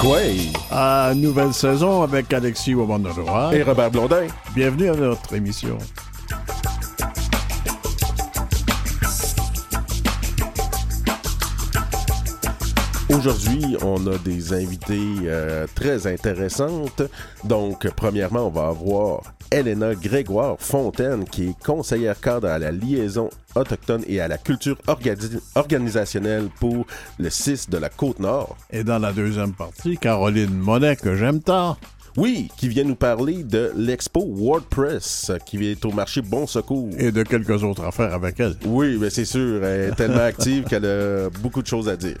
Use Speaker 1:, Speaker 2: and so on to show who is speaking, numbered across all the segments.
Speaker 1: Quay.
Speaker 2: À nouvelle saison avec Alexis Wabandoroa.
Speaker 1: Et Robert Blondin.
Speaker 2: Bienvenue à notre émission.
Speaker 1: Aujourd'hui, on a des invités euh, très intéressantes. Donc, premièrement, on va avoir Elena Grégoire Fontaine, qui est conseillère cadre à la liaison autochtone et à la culture organisationnelle pour le 6 de la Côte-Nord.
Speaker 2: Et dans la deuxième partie, Caroline Monet, que j'aime tant.
Speaker 1: Oui, qui vient nous parler de l'expo WordPress qui est au marché Bon Secours.
Speaker 2: Et de quelques autres affaires avec elle.
Speaker 1: Oui, mais c'est sûr, elle est tellement active qu'elle a beaucoup de choses à dire.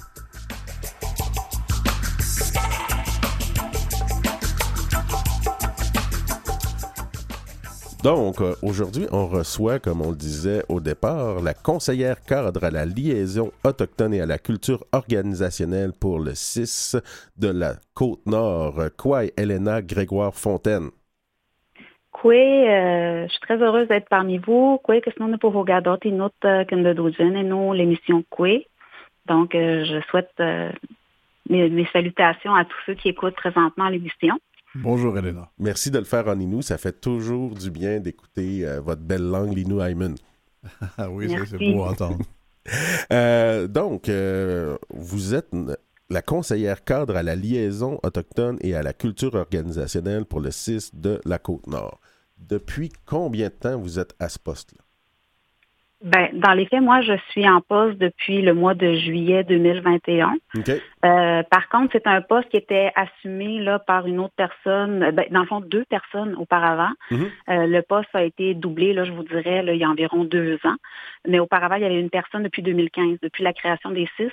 Speaker 1: Donc, euh, aujourd'hui, on reçoit, comme on le disait au départ, la conseillère cadre à la liaison autochtone et à la culture organisationnelle pour le 6 de la Côte-Nord, Kwai Elena Grégoire Fontaine.
Speaker 3: Kwe, euh, je suis très heureuse d'être parmi vous. Kwe, que ce pour vous regarder une autre que et nous, l'émission Kwe. Donc, euh, je souhaite mes, mes, salutations à tous ceux qui écoutent présentement l'émission.
Speaker 2: Bonjour, Elena.
Speaker 1: Merci de le faire en Inou. Ça fait toujours du bien d'écouter euh, votre belle langue, l'Inou Ayman.
Speaker 2: Ah oui, c'est beau à entendre.
Speaker 1: Euh, donc, euh, vous êtes la conseillère cadre à la liaison autochtone et à la culture organisationnelle pour le 6 de la Côte-Nord. Depuis combien de temps vous êtes à ce poste-là?
Speaker 3: Ben, dans les faits, moi, je suis en poste depuis le mois de juillet 2021. Euh, par contre, c'est un poste qui était assumé là par une autre personne, ben, dans le fond, deux personnes auparavant. Mhm. Euh, le poste a été doublé, là, je vous dirais, là, il y a environ deux ans. Mais auparavant, il y avait une personne depuis 2015, depuis la création des six.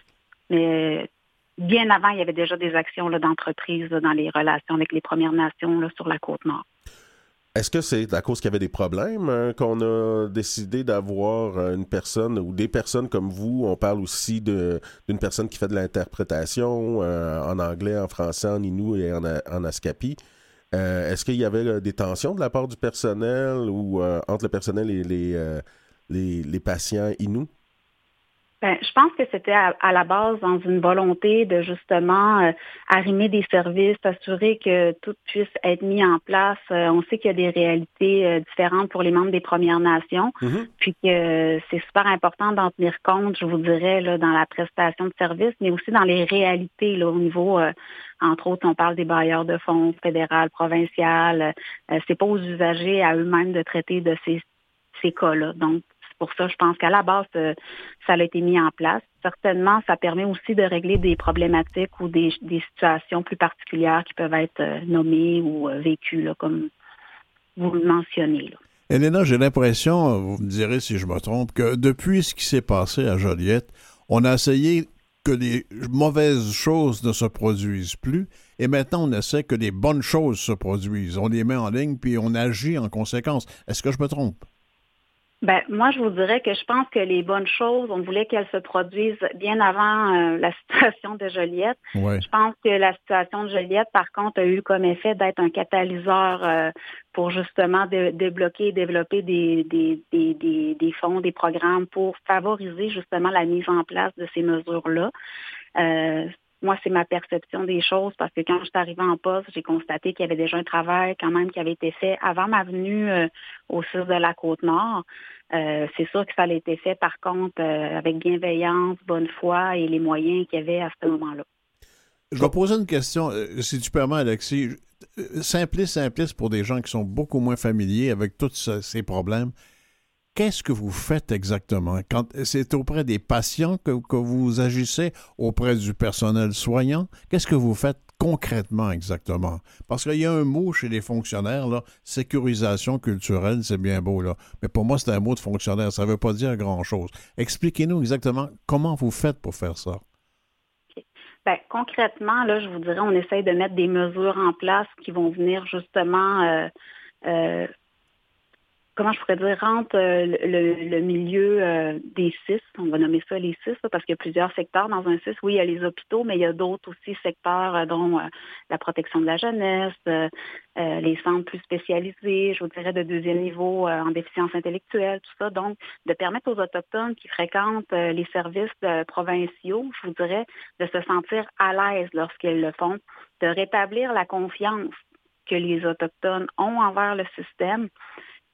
Speaker 3: Mais bien avant, il y avait déjà des actions d'entreprise dans les relations avec les Premières Nations là, sur la côte nord.
Speaker 1: Est-ce que c'est à cause qu'il y avait des problèmes hein, qu'on a décidé d'avoir euh, une personne ou des personnes comme vous? On parle aussi d'une personne qui fait de l'interprétation euh, en anglais, en français, en inou et en, en ascapi. Euh, est-ce qu'il y avait des tensions de la part du personnel ou entre le personnel et les, les, les patients inou?
Speaker 3: Ben, je pense que c'était à, la base dans une volonté de justement euh, arrimer des services, assurer que tout puisse être mis en place. Euh, on sait qu'il y a des réalités euh, différentes pour les membres des Premières Nations, mm-hmm. puis que c'est super important d'en tenir compte, je vous dirais, là, dans la prestation de services, mais aussi dans les réalités là, au niveau, entre autres, on parle des bailleurs de fonds fédéral, provincial. c'est pas aux usagers à eux-mêmes de traiter de ces ces cas-là. Donc, pour ça, je pense qu'à la base, euh, ça a été mis en place. Certainement, ça permet aussi de régler des problématiques ou des, situations plus particulières qui peuvent être euh, nommées ou euh, vécues, comme vous le mentionnez. Là.
Speaker 2: Elena, j'ai l'impression, vous me direz si je me trompe, que depuis ce qui s'est passé à Joliette, on a essayé que les mauvaises choses ne se produisent plus, et maintenant on essaie que les bonnes choses se produisent. On les met en ligne, puis on agit en conséquence. Est-ce que je me trompe?
Speaker 3: Ben, moi, je vous dirais que je pense que les bonnes choses, on voulait qu'elles se produisent bien avant euh, la situation de Joliette. Je pense que la situation de Joliette, par contre, a eu comme effet d'être un catalyseur euh, pour justement débloquer et développer des, des, des, des, fonds, des programmes pour favoriser justement la mise en place de ces mesures-là. Euh, moi, c'est ma perception des choses parce que quand je suis arrivée en poste, j'ai constaté qu'il y avait déjà un travail quand même qui avait été fait avant ma venue euh, au sud de la Côte-Nord. Euh, c'est sûr que ça a été fait, par contre, euh, avec bienveillance, bonne foi et les moyens qu'il y avait à ce moment-là.
Speaker 2: Je vais poser une question, si tu permets, Alexis. Simpliste, simpliste pour des gens qui sont beaucoup moins familiers avec tous ces problèmes qu'est-ce que vous faites exactement? Quand c'est auprès des patients que, vous agissez, auprès du personnel soignant, qu'est-ce que vous faites concrètement exactement? Parce qu'il y a un mot chez les fonctionnaires, là, sécurisation culturelle, c'est bien beau, là. Mais pour moi, c'est un mot de fonctionnaire, ça ne veut pas dire grand-chose. Expliquez-nous exactement comment vous faites pour faire ça.
Speaker 3: Ben, concrètement, là, je vous dirais, on essaye de mettre des mesures en place qui vont venir justement euh, euh, comment je pourrais dire, rentre euh, le, milieu euh, des CIS, on va nommer ça les CIS, parce qu'il y a plusieurs secteurs dans un CIS. Oui, il y a les hôpitaux, mais il y a d'autres aussi secteurs, euh, dont la protection de la jeunesse, les centres plus spécialisés, je vous dirais de deuxième niveau en déficience intellectuelle, tout ça. Donc, de permettre aux Autochtones qui fréquentent les services provinciaux, je vous dirais, de se sentir à l'aise lorsqu'ils le font, de rétablir la confiance que les Autochtones ont envers le système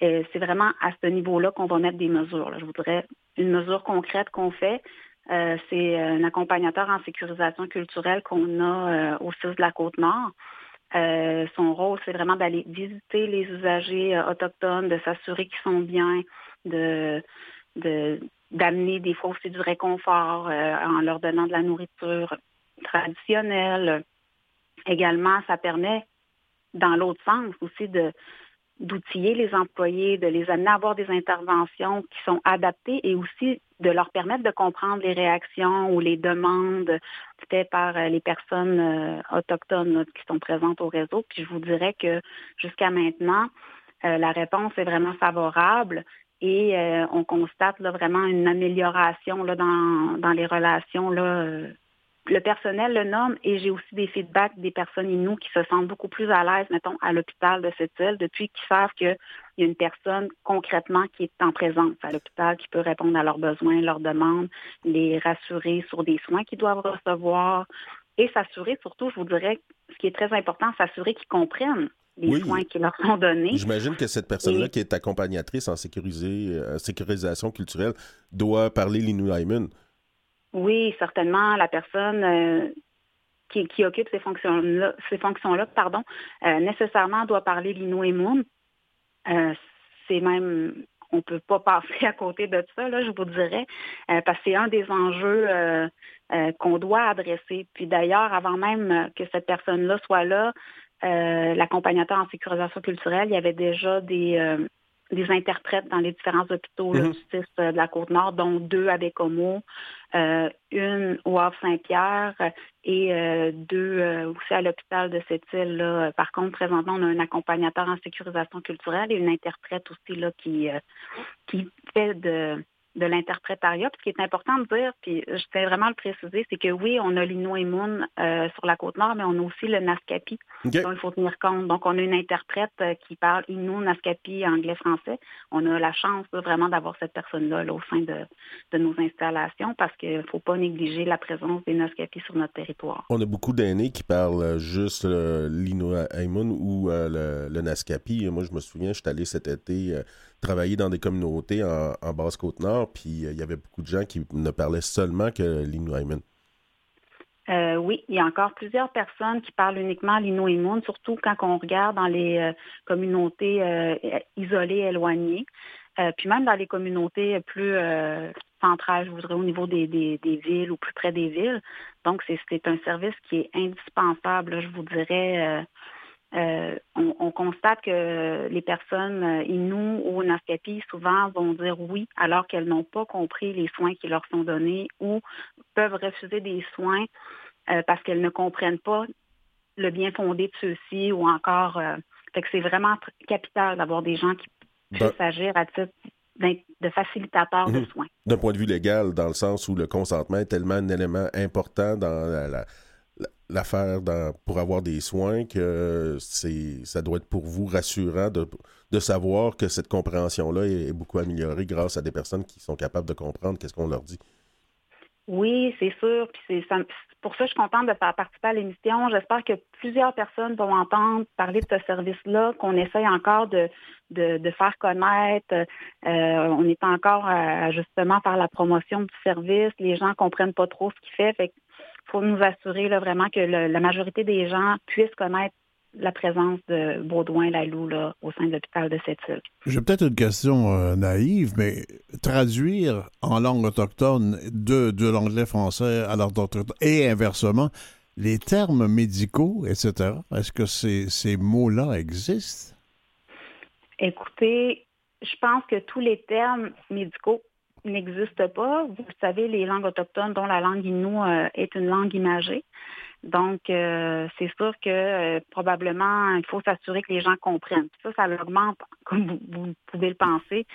Speaker 3: c'est vraiment à ce niveau-là qu'on va mettre des mesures. Je voudrais une mesure concrète qu'on fait. Euh, c'est un accompagnateur en sécurisation culturelle qu'on a euh, au CIS de la Côte-Nord. Euh, son rôle, c'est vraiment d'aller visiter les usagers autochtones, de s'assurer qu'ils sont bien, de, d'amener des fois aussi du réconfort en leur donnant de la nourriture traditionnelle. Également, ça permet, dans l'autre sens aussi, de, d'outiller les employés, de les amener à avoir des interventions qui sont adaptées et aussi de leur permettre de comprendre les réactions ou les demandes faites par euh, les personnes euh, autochtones qui sont présentes au réseau. Puis je vous dirais que jusqu'à maintenant, euh, la réponse est vraiment favorable et on constate vraiment une amélioration là, dans, dans les relations là, le personnel le nomme et j'ai aussi des feedbacks des personnes inou qui se sentent beaucoup plus à l'aise, mettons, à l'hôpital de cette île depuis qu'ils savent qu'il y a une personne concrètement qui est en présence à l'hôpital, qui peut répondre à leurs besoins, leurs demandes, les rassurer sur des soins qu'ils doivent recevoir et s'assurer surtout, je vous dirais, ce qui est très important, s'assurer qu'ils comprennent les soins qui leur sont donnés.
Speaker 1: J'imagine que cette personne-là qui est accompagnatrice en euh, sécurisation culturelle doit parler l'Inuaimun.
Speaker 3: Oui, certainement, la personne euh, qui, qui, occupe ces fonctions-là, ces fonctions-là, pardon, euh, nécessairement doit parler l'Inno et euh, c'est même, on ne peut pas passer à côté de ça, là, je vous dirais, parce que c'est un des enjeux qu'on doit adresser. Puis d'ailleurs, avant même que cette personne-là soit là, l'accompagnateur en sécurisation culturelle, il y avait déjà des des interprètes dans les différents hôpitaux mm de la Côte-Nord, dont deux à Bécomo, euh, une au Havre-Saint-Pierre et euh, deux euh, aussi à l'hôpital de cette île. Par contre, présentement, on a un accompagnateur en sécurisation culturelle et une interprète aussi là, qui, qui fait de de l'interprétariat. ce qui est important de dire, puis je tiens vraiment à le préciser, c'est que oui, on a l'Inno et euh, sur la côte nord, mais on a aussi le Naskapi dont il faut tenir compte. Donc, on a une interprète euh, qui parle Innu, Naskapi, anglais-français. On a la chance vraiment d'avoir cette personne-là au sein de, nos installations parce qu'il ne faut pas négliger la présence des Naskapi sur notre territoire.
Speaker 1: On a beaucoup d'aînés qui parlent juste l'Innu ou euh, le, Naskapi. Moi, je me souviens, je suis allé cet été travailler dans des communautés en, Basse-Côte-Nord, puis euh, il y avait beaucoup de gens qui ne parlaient seulement que l'Inuiman.
Speaker 3: Euh, oui, il y a encore plusieurs personnes qui parlent uniquement l'Inuimun, surtout quand on regarde dans les euh, communautés isolées, éloignées. puis même dans les communautés plus centrales, je voudrais, au niveau des, villes ou plus près des villes. Donc, c'est un service qui est indispensable, je vous dirais, euh, on, constate que les personnes euh, Inou ou Naskapi souvent vont dire oui alors qu'elles n'ont pas compris les soins qui leur sont donnés ou peuvent refuser des soins euh, parce qu'elles ne comprennent pas le bien fondé de ceux-ci ou encore fait que c'est vraiment capital d'avoir des gens qui ben puissent agir à titre de facilitateur de mhm. soins.
Speaker 1: D'un point de vue légal, dans le sens où le consentement est tellement un élément important dans la l'affaire pour avoir des soins que c'est ça doit être pour vous rassurant de, de savoir que cette compréhension-là est, beaucoup améliorée grâce à des personnes qui sont capables de comprendre qu'est-ce qu'on leur dit.
Speaker 3: Oui, c'est sûr. Puis c'est pour ça, je suis contente de faire participer à l'émission. J'espère que plusieurs personnes vont entendre parler de ce service-là, qu'on essaye encore de, de, faire connaître. Euh, on est encore à, justement faire la promotion du service. Les gens comprennent pas trop ce qu'il. Fait faut nous assurer là, vraiment que la majorité des gens puissent connaître la présence de Baudouin-Lalou au sein de l'hôpital de cette île.
Speaker 2: J'ai peut-être une question euh, naïve, mais traduire en langue autochtone de, de l'anglais français à l'ordre autochtone et inversement, les termes médicaux, etc., est-ce que ces, ces mots-là existent?
Speaker 3: Écoutez, je pense que tous les termes médicaux n'existe pas. Vous savez, les langues autochtones, dont la langue Innu euh, est une langue imagée. Donc, euh, c'est sûr que euh, probablement, il faut s'assurer que les gens comprennent. Ça, ça augmente, comme vous, pouvez le penser,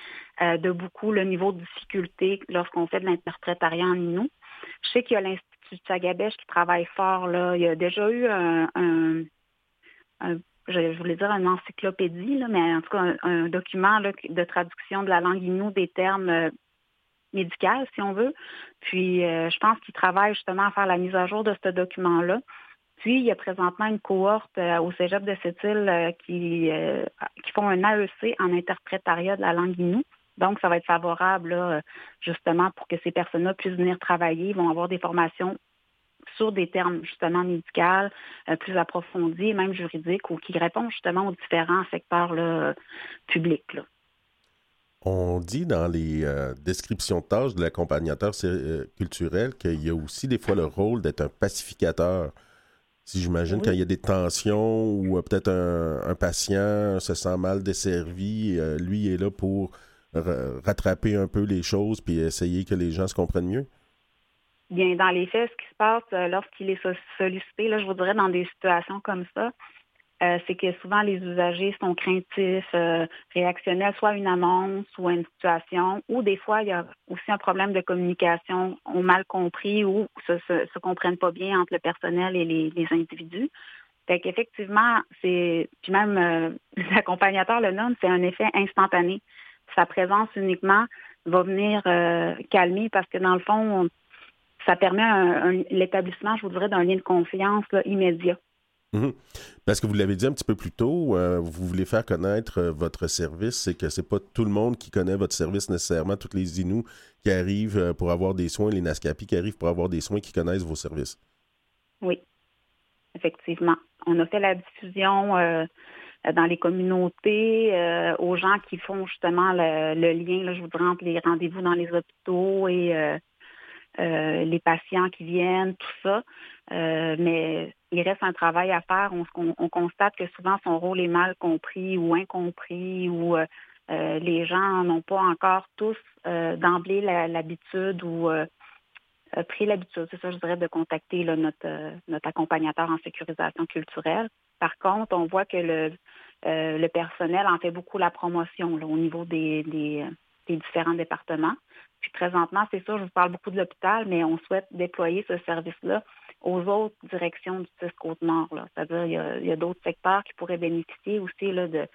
Speaker 3: euh, de beaucoup le niveau de difficulté lorsqu'on fait de l'interprétariat en Inou. Je sais qu'il y a l'Institut de Sagabèche qui travaille fort. Là. Il y a déjà eu un, je, voulais dire une encyclopédie, là, mais en tout cas un, document de traduction de la langue Innu des termes médicale, si on veut. Puis, euh, je pense qu'ils travaillent justement à faire la mise à jour de ce document-là. Puis, il y a présentement une cohorte euh, au Cégep de Sept-Îles euh, qui, qui font un AEC en interprétariat de la langue Innu. Donc, ça va être favorable, justement, pour que ces personnes-là puissent venir travailler. Ils vont avoir des formations sur des termes, justement, médicaux, plus approfondis, même juridiques, ou qui répondent justement aux différents secteurs publics.
Speaker 1: On dit dans les euh, descriptions de tâches de l'accompagnateur euh, culturel qu'il y a aussi des fois le rôle d'être un pacificateur. Si j'imagine quand il y a des tensions ou euh, peut-être un, patient se sent mal desservi, lui est là pour rattraper un peu les choses puis essayer que les gens se comprennent mieux?
Speaker 3: Bien, dans les faits, ce qui se passe lorsqu'il est sollicité, là, je vous dirais dans des situations comme ça, euh, c'est que souvent les usagers sont craintifs, euh, réactionnels, soit à une annonce ou à une situation, ou des fois il y a aussi un problème de communication, ont mal compris ou se, se, comprennent pas bien entre le personnel et les, individus. Fait qu'effectivement, c'est puis même euh, l'accompagnateur le nomme, c'est un effet instantané. Sa présence uniquement va venir calmer parce que dans le fond, ça permet l'établissement, je vous dirais, d'un lien de confiance immédiat.
Speaker 1: Mhm. Parce que vous l'avez dit un petit peu plus tôt, euh, vous voulez faire connaître euh, votre service, c'est que c'est pas tout le monde qui connaît votre service nécessairement, toutes les Inuits qui arrivent euh, pour avoir des soins, les NASCAPI qui arrivent pour avoir des soins, qui connaissent vos services.
Speaker 3: Oui, effectivement. On a fait la diffusion dans les communautés aux gens qui font justement le, lien, je vous dirais, entre les rendez-vous dans les hôpitaux et les patients qui viennent, tout ça. mais il reste un travail à faire. On, constate que souvent son rôle est mal compris ou incompris ou euh, euh, les gens n'ont pas encore tous euh, d'emblée l'habitude ou pris l'habitude, c'est ça je dirais, de contacter notre, accompagnateur en sécurisation culturelle. Par contre, on voit que le, personnel en fait beaucoup la promotion au niveau des, différents départements. Puis présentement, c'est ça, je vous parle beaucoup de l'hôpital, mais on souhaite déployer ce service-là aux autres directions du CIS Côte-Nord. C'est-à-dire il y a, d'autres secteurs qui pourraient bénéficier aussi là, de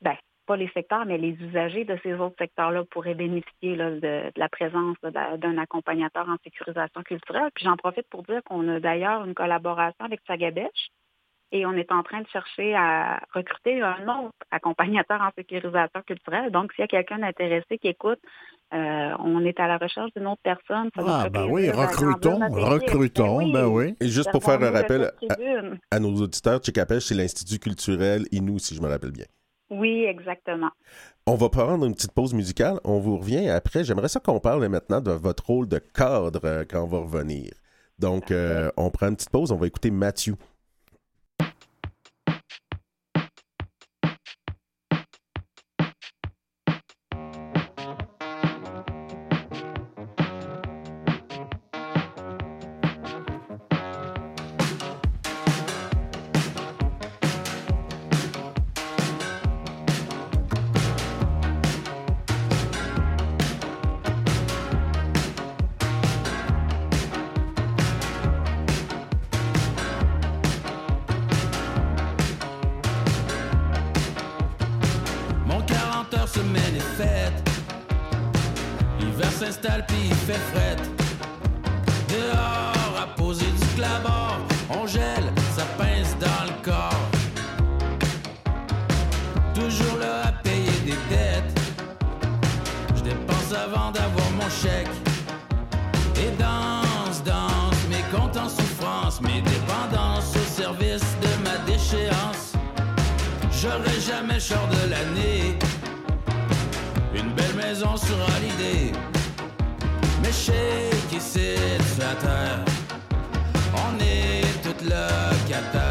Speaker 3: ben, pas les secteurs, mais les usagers de ces autres secteurs-là pourraient bénéficier de, la présence d'un accompagnateur en sécurisation culturelle. Puis j'en profite pour dire qu'on a d'ailleurs une collaboration avec Sagabèche et on est en train de chercher à recruter un autre accompagnateur en sécurisation culturelle. Donc, s'il y a quelqu'un intéressé qui écoute, euh, on est à la recherche d'une autre personne.
Speaker 2: ah, ben oui, recrutons, recrutons, ben, ben oui.
Speaker 1: Et juste pour faire un rappel à, nos auditeurs, Tchikapèche, c'est l'Institut culturel Inou, si je me rappelle bien.
Speaker 3: Oui, exactement.
Speaker 1: On va prendre une petite pause musicale. On vous revient après. J'aimerais ça qu'on parle maintenant de votre rôle de cadre euh, quand on va revenir. Donc, euh, on prend une petite pause. On va écouter Mathieu.
Speaker 4: mes dépendances au service de ma déchéance. J'aurai jamais short de l'année, une belle maison sera l'idée. Mais
Speaker 1: chez qui c'est la terre, on est toute locataire.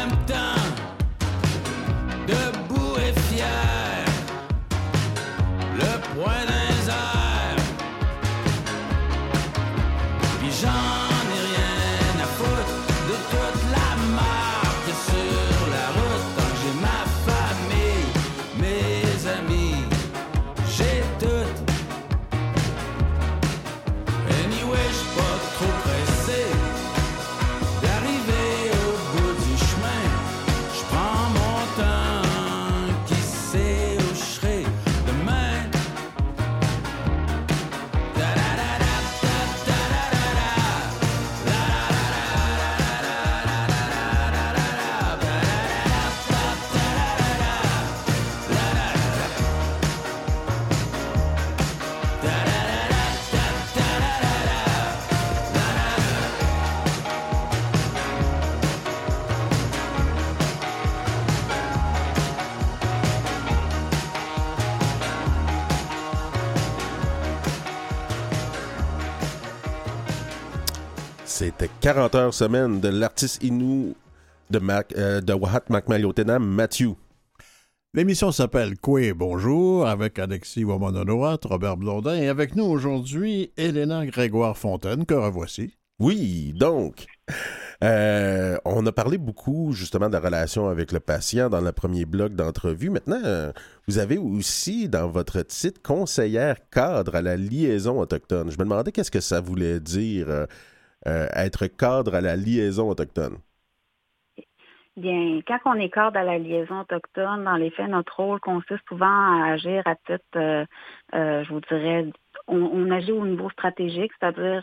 Speaker 1: En même 40 heures semaine de l'artiste Inou de, Mac, euh, de Wahat Matthew.
Speaker 2: L'émission s'appelle Quoi Bonjour avec Alexis Wamononoat, Robert Blondin et avec nous aujourd'hui Elena Grégoire Fontaine, que revoici.
Speaker 1: Oui, donc, euh, on a parlé beaucoup justement de la relation avec le patient dans le premier bloc d'entrevue. Maintenant, euh, vous avez aussi dans votre titre conseillère cadre à la liaison autochtone. Je me demandais qu'est-ce que ça voulait dire euh, être cadre à la liaison autochtone?
Speaker 3: Bien, quand on est cadre à la liaison autochtone, dans les faits, notre rôle consiste souvent à agir à titre, euh, euh, je vous dirais, on, agit au niveau stratégique, c'est-à-dire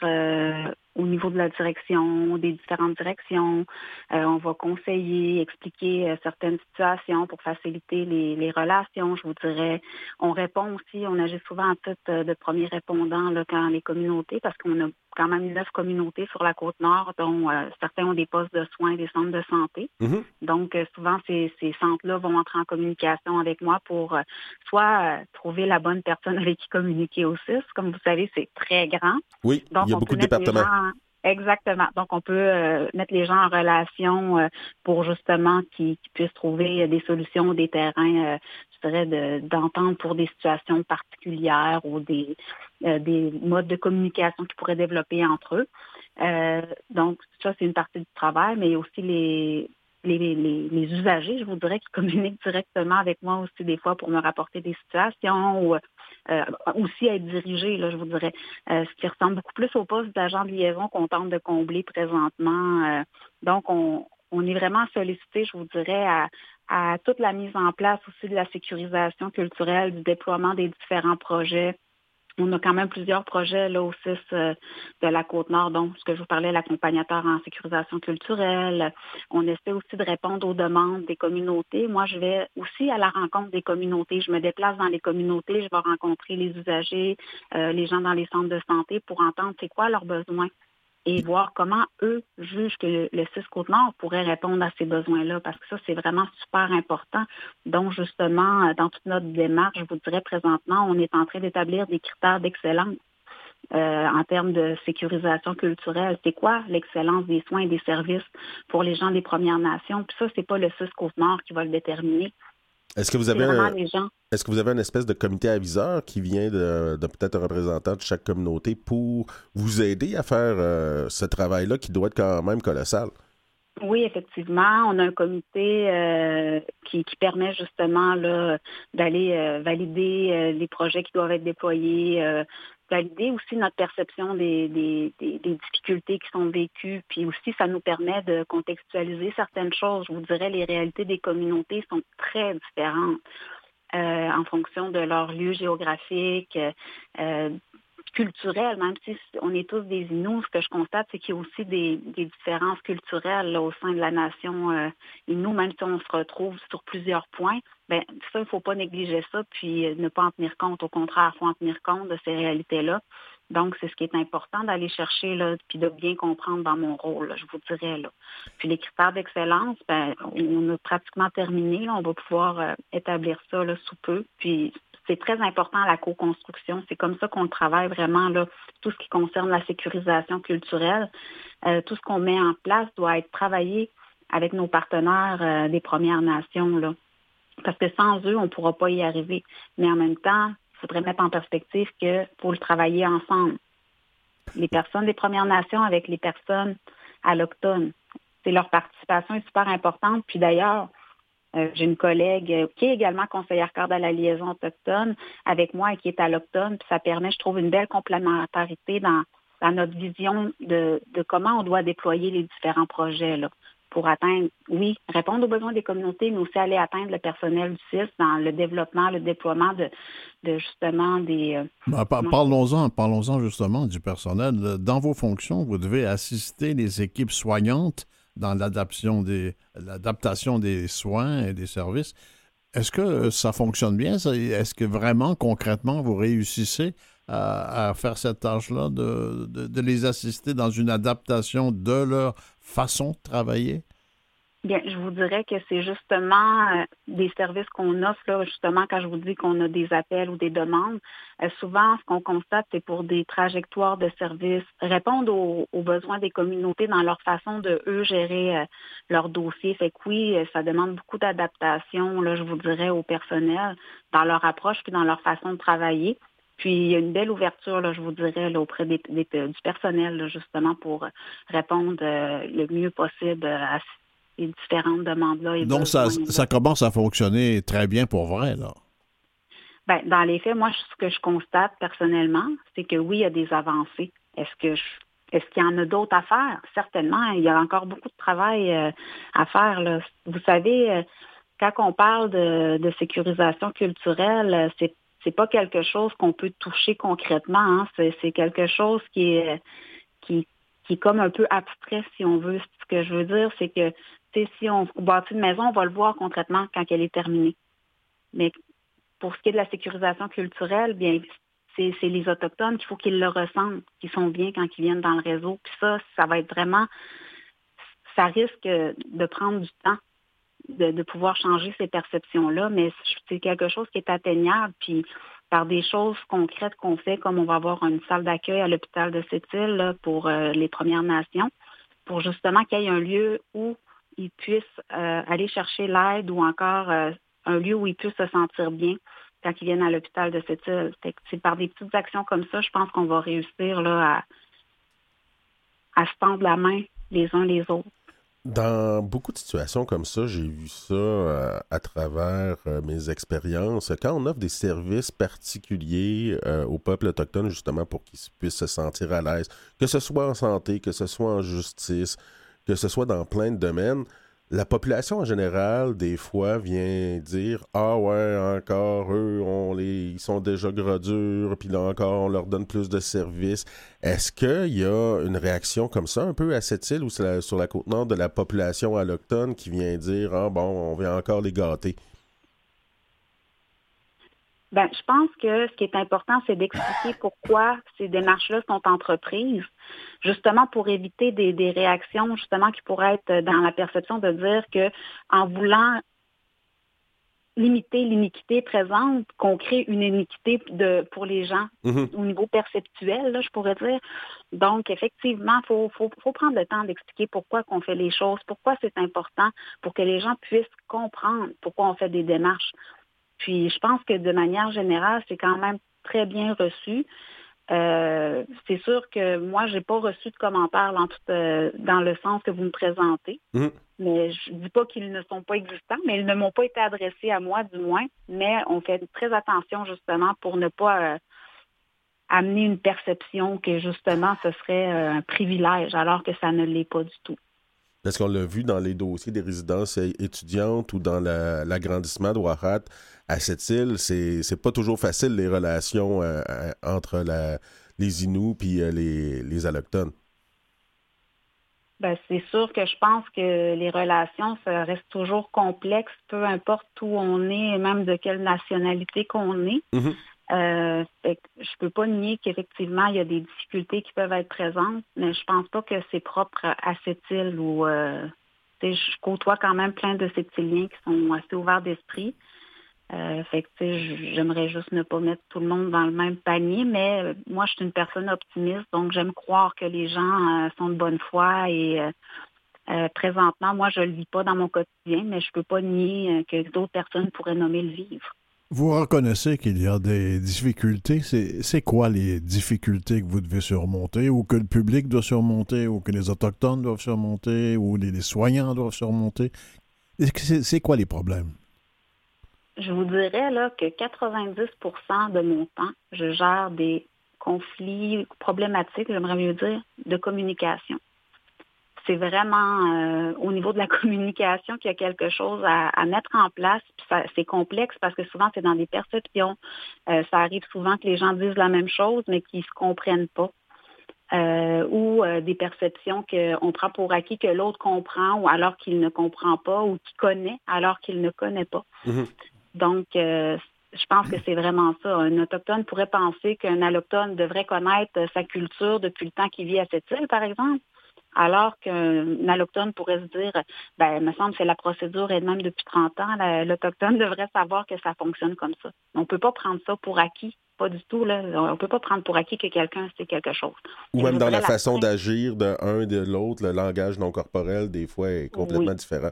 Speaker 3: au niveau de la direction, des différentes directions. on va conseiller, expliquer certaines situations pour faciliter les, les, relations, je vous dirais. On répond aussi, on agit souvent à titre de premier répondant là, quand les communautés, parce qu'on a quand même neuf communautés sur la côte nord, dont euh, certains ont des postes de soins, des centres de santé. Mm-hmm. Donc, euh, souvent, ces, centres-là vont entrer en communication avec moi pour euh, soit trouver la bonne personne avec qui communiquer au CIS. Comme vous savez, c'est très grand.
Speaker 1: Oui, il y a beaucoup de départements.
Speaker 3: Exactement. Donc, on peut mettre les gens en relation pour justement qu'ils puissent trouver des solutions, des terrains d'entendre pour des situations particulières ou des, euh, des modes de communication qui pourraient développer entre eux. Euh, donc, ça, c'est une partie du travail, mais aussi les, les, les, usagers, je vous dirais, qui communiquent directement avec moi aussi des fois pour me rapporter des situations ou euh, aussi être dirigés, là, je vous dirais, ce qui ressemble beaucoup plus au poste d'agent de liaison qu'on tente de combler présentement. donc, on, on est vraiment sollicité, je vous dirais, à, à toute la mise en place aussi de la sécurisation culturelle, du déploiement des différents projets. On a quand même plusieurs projets là au euh, de la Côte-Nord, donc ce que je vous parlais, l'accompagnateur en sécurisation culturelle. On essaie aussi de répondre aux demandes des communautés. Moi, je vais aussi à la rencontre des communautés. Je me déplace dans les communautés, je vais rencontrer les usagers, euh, les gens dans les centres de santé pour entendre c'est quoi leurs besoins et voir comment eux jugent que le, CIS Côte-Nord pourrait répondre à ces besoins-là, parce que ça, c'est vraiment super important. Donc, justement, dans toute notre démarche, je vous dirais présentement, on est en train d'établir des critères d'excellence. Euh, en termes de sécurisation culturelle. C'est quoi l'excellence des soins et des services pour les gens des Premières Nations? Puis ça, c'est pas le CIS Côte-Nord qui va le déterminer.
Speaker 1: Est-ce que vous avez un, est-ce que vous avez une espèce de comité aviseur qui vient de, peut-être un représentant de chaque communauté pour vous aider à faire euh, ce travail-là qui doit être quand même colossal?
Speaker 3: Oui, effectivement, on a un comité euh, qui, permet justement d'aller euh, valider les projets qui doivent être déployés, valider aussi notre perception des, des, difficultés qui sont vécues, puis aussi ça nous permet de contextualiser certaines choses. Je vous dirais, les réalités des communautés sont très différentes euh, en fonction de leur lieu géographique. Euh, culturel, même si on est tous des Inuits, ce que je constate, c'est qu'il y a aussi des, différences culturelles au sein de la nation euh, Inuit, même si on se retrouve sur plusieurs points. Ben, ça, il ne faut pas négliger ça, puis euh, ne pas en tenir compte. Au contraire, il faut en tenir compte de ces réalités-là. Donc, c'est ce qui est important d'aller chercher, là, puis de bien comprendre dans mon rôle, je vous dirais. Là. Puis les critères d'excellence, ben, on a pratiquement terminé. on va pouvoir euh, établir ça là, sous peu. Puis c'est très important la co-construction. C'est comme ça qu'on travaille vraiment là, tout ce qui concerne la sécurisation culturelle. Euh, tout ce qu'on met en place doit être travaillé avec nos partenaires euh, des Premières Nations. Là. Parce que sans eux, on ne pourra pas y arriver. Mais en même temps, faudrait mettre en perspective qu'il faut le travailler ensemble. Les personnes des Premières Nations avec les personnes allochtones. C'est leur participation est super importante. Puis d'ailleurs, euh, j'ai une collègue euh, qui est également conseillère cadre à la liaison autochtone avec moi et qui est allochtone. Puis ça permet, je trouve, une belle complémentarité dans, notre vision de, comment on doit déployer les différents projets là, pour atteindre, oui, répondre aux besoins des communautés, mais aussi aller atteindre le personnel du CIS dans le développement, le déploiement de, justement des... Euh,
Speaker 2: ben, parlons-en, parlons-en justement du personnel. Dans vos fonctions, vous devez assister les équipes soignantes dans l'adaptation des, l'adaptation des soins et des services. Est-ce que ça fonctionne bien? Est-ce que vraiment, concrètement, vous réussissez à, faire cette tâche-là, de, de, les assister dans une adaptation de leur façon de travailler?
Speaker 3: Bien, je vous dirais que c'est justement euh, des services qu'on offre, justement, quand je vous dis qu'on a des appels ou des demandes. Euh, souvent, ce qu'on constate, c'est pour des trajectoires de services, répondre aux, besoins des communautés dans leur façon de, eux, gérer euh, leurs dossiers. Fait que oui, ça demande beaucoup d'adaptation, là, je vous dirais, au personnel, dans leur approche puis dans leur façon de travailler. Puis il y a une belle ouverture, là, je vous dirais, là, auprès des, du personnel, justement, pour répondre le mieux possible à les différentes demandes-là.
Speaker 2: Donc, ça, ça commence à fonctionner très bien pour vrai, là.
Speaker 3: Bien, dans les faits, moi, ce que je constate personnellement, c'est que oui, il y a des avancées. Est-ce que est-ce qu'il y en a d'autres à faire? Certainement, il y a encore beaucoup de travail euh, à faire. Là. Vous savez, euh, quand on parle de, sécurisation culturelle, euh, c'est c'est pas quelque chose qu'on peut toucher concrètement. Hein. C'est quelque chose qui est qui, qui est comme un peu abstrait, si on veut. Ce que je veux dire, c'est que si on bâtit une maison, on va le voir concrètement quand elle est terminée. Mais pour ce qui est de la sécurisation culturelle, bien, c'est les Autochtones qu'il faut qu'ils le ressentent, qu'ils sont bien quand ils viennent dans le réseau. Puis ça, ça va être vraiment, ça risque de prendre du temps de, pouvoir changer ces perceptions-là, mais c'est quelque chose qui est atteignable. Puis par des choses concrètes qu'on fait, comme on va avoir une salle d'accueil à l'hôpital de Sept-Îles pour euh, les Premières Nations, pour justement qu'il y ait un lieu où ils puissent euh, aller chercher l'aide ou encore euh, un lieu où ils puissent se sentir bien quand ils viennent à l'hôpital de cette île. C'est par des petites actions comme ça, je pense qu'on va réussir là, à, se tendre la main les uns les autres.
Speaker 1: Dans beaucoup de situations comme ça, j'ai vu ça euh, à travers mes expériences. Quand on offre des services particuliers au peuple autochtone, justement pour qu'ils puissent se sentir à l'aise, que ce soit en santé, que ce soit en justice, que ce soit dans plein de domaines, la population en général, des fois, vient dire Ah ouais, encore eux, on les, ils sont déjà gradures, puis là encore, on leur donne plus de services. Est-ce qu'il y a une réaction comme ça, un peu à cette île ou sur la côte nord de la population allochtone qui vient dire Ah bon, on vient encore les gâter?
Speaker 3: Ben, je pense que ce qui est important, c'est d'expliquer pourquoi ces démarches-là sont entreprises, justement pour éviter des, réactions justement qui pourraient être dans la perception de dire que en voulant limiter l'iniquité présente, qu'on crée une iniquité de, pour les gens mm-hmm. au niveau perceptuel, là, je pourrais dire. Donc, effectivement, il faut, faut, faut, prendre le temps d'expliquer pourquoi qu'on fait les choses, pourquoi c'est important, pour que les gens puissent comprendre pourquoi on fait des démarches. Puis je pense que de manière générale, c'est quand même très bien reçu. Euh, c'est sûr que moi, j'ai pas reçu de commentaires dans, euh, dans le sens que vous me présentez. Mmh. Mais je dis pas qu'ils ne sont pas existants, mais ils ne m'ont pas été adressés à moi, du moins. Mais on fait très attention justement pour ne pas euh, amener une perception que justement ce serait un privilège, alors que ça ne l'est pas du tout.
Speaker 1: Parce qu'on l'a vu dans les dossiers des résidences étudiantes ou dans l'agrandissement de Wahat à cette île, c'est pas toujours facile les relations euh, euh, entre les Inuits et euh, les, les Allochtones.
Speaker 3: Ben, c'est sûr que je pense que les relations, ça reste toujours complexe, peu importe où on est, même de quelle nationalité qu'on est. Mm-hmm. Euh, je peux pas nier qu'effectivement, il y a des difficultés qui peuvent être présentes, mais je pense pas que c'est propre à cette île où euh, je côtoie quand même plein de ces petits liens qui sont assez ouverts d'esprit. Euh, fait que, j'aimerais juste ne pas mettre tout le monde dans le même panier, mais euh, moi, je suis une personne optimiste, donc j'aime croire que les gens euh, sont de bonne foi et présentement, moi, je le vis pas dans mon quotidien, mais je peux pas nier que d'autres personnes pourraient nommer le vivre.
Speaker 2: Vous reconnaissez qu'il y a des difficultés. C'est quoi les difficultés que vous devez surmonter ou que le public doit surmonter ou que les Autochtones doivent surmonter ou les soignants doivent surmonter? C'est quoi les problèmes?
Speaker 3: je vous dirais là, que 90% de mon temps, je gère des conflits problématiques, j'aimerais mieux dire, de communication. C'est vraiment euh, au niveau de la communication qu'il y a quelque chose à, mettre en place. C'est complexe parce que souvent, c'est dans des perceptions. Euh, ça arrive souvent que les gens disent la même chose, mais qu'ils ne se comprennent pas. Euh, ou des perceptions qu'on prend pour acquis que l'autre comprend ou alors qu'il ne comprend pas ou qu'il connaît alors qu'il ne connaît pas. Mm-hmm. Donc, je pense que c'est vraiment ça. Un autochtone pourrait penser qu'un allochtone devrait connaître sa culture depuis le temps qu'il vit à cette île, par exemple. Alors qu'un allochtone pourrait se dire, ben, il me semble que c'est la procédure et même depuis 30 ans, l'autochtone devrait savoir que ça fonctionne comme ça. On ne peut pas prendre ça pour acquis. Pas du tout. Là. On ne peut pas prendre pour acquis que quelqu'un sait quelque chose.
Speaker 1: Ou même dans la, façon d'agir de un et de l'autre, le langage non corporel, des fois, est complètement différent.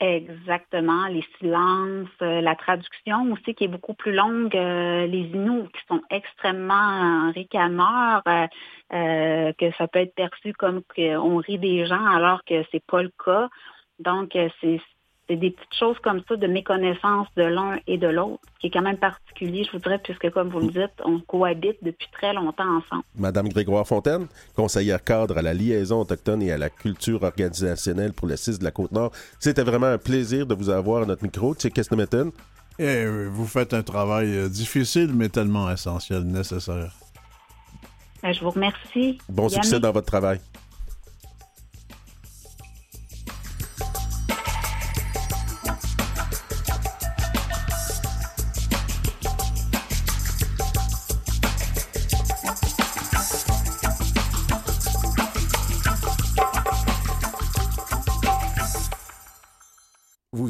Speaker 3: Exactement, les silences, euh, la traduction aussi qui est beaucoup plus longue, euh, les Inuits qui sont extrêmement ricaneurs, euh, que ça peut être perçu comme qu'on rit des gens alors que c'est pas le cas. Donc c'est c'est des petites choses comme ça de méconnaissance de l'un et de l'autre, qui est quand même particulier, je vous dirais, puisque, comme vous le dites, on cohabite depuis très longtemps ensemble.
Speaker 1: Madame Grégoire Fontaine, conseillère cadre à la liaison autochtone et à la culture organisationnelle pour le CIS de la Côte-Nord, c'était vraiment un plaisir de vous avoir à notre micro. Tu sais, qu'est-ce que
Speaker 2: Et vous faites un travail euh, difficile, mais tellement essentiel, nécessaire.
Speaker 3: Ben, je vous remercie.
Speaker 1: Bon succès dans votre travail.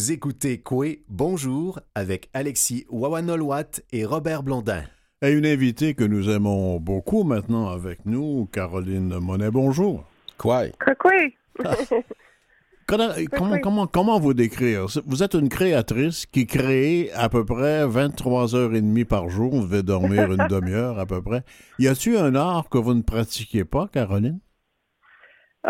Speaker 5: Vous écoutez Coué Bonjour avec Alexis Wawanolwat et Robert Blondin.
Speaker 2: Et une invitée que nous aimons beaucoup maintenant avec nous, Caroline Monet. Bonjour.
Speaker 1: Quoi?
Speaker 2: comment, comment, comment vous décrire? Vous êtes une créatrice qui crée à peu près 23 heures et demie par jour. Vous devez dormir une demi-heure à peu près. Y a-t-il un art que vous ne pratiquez pas, Caroline?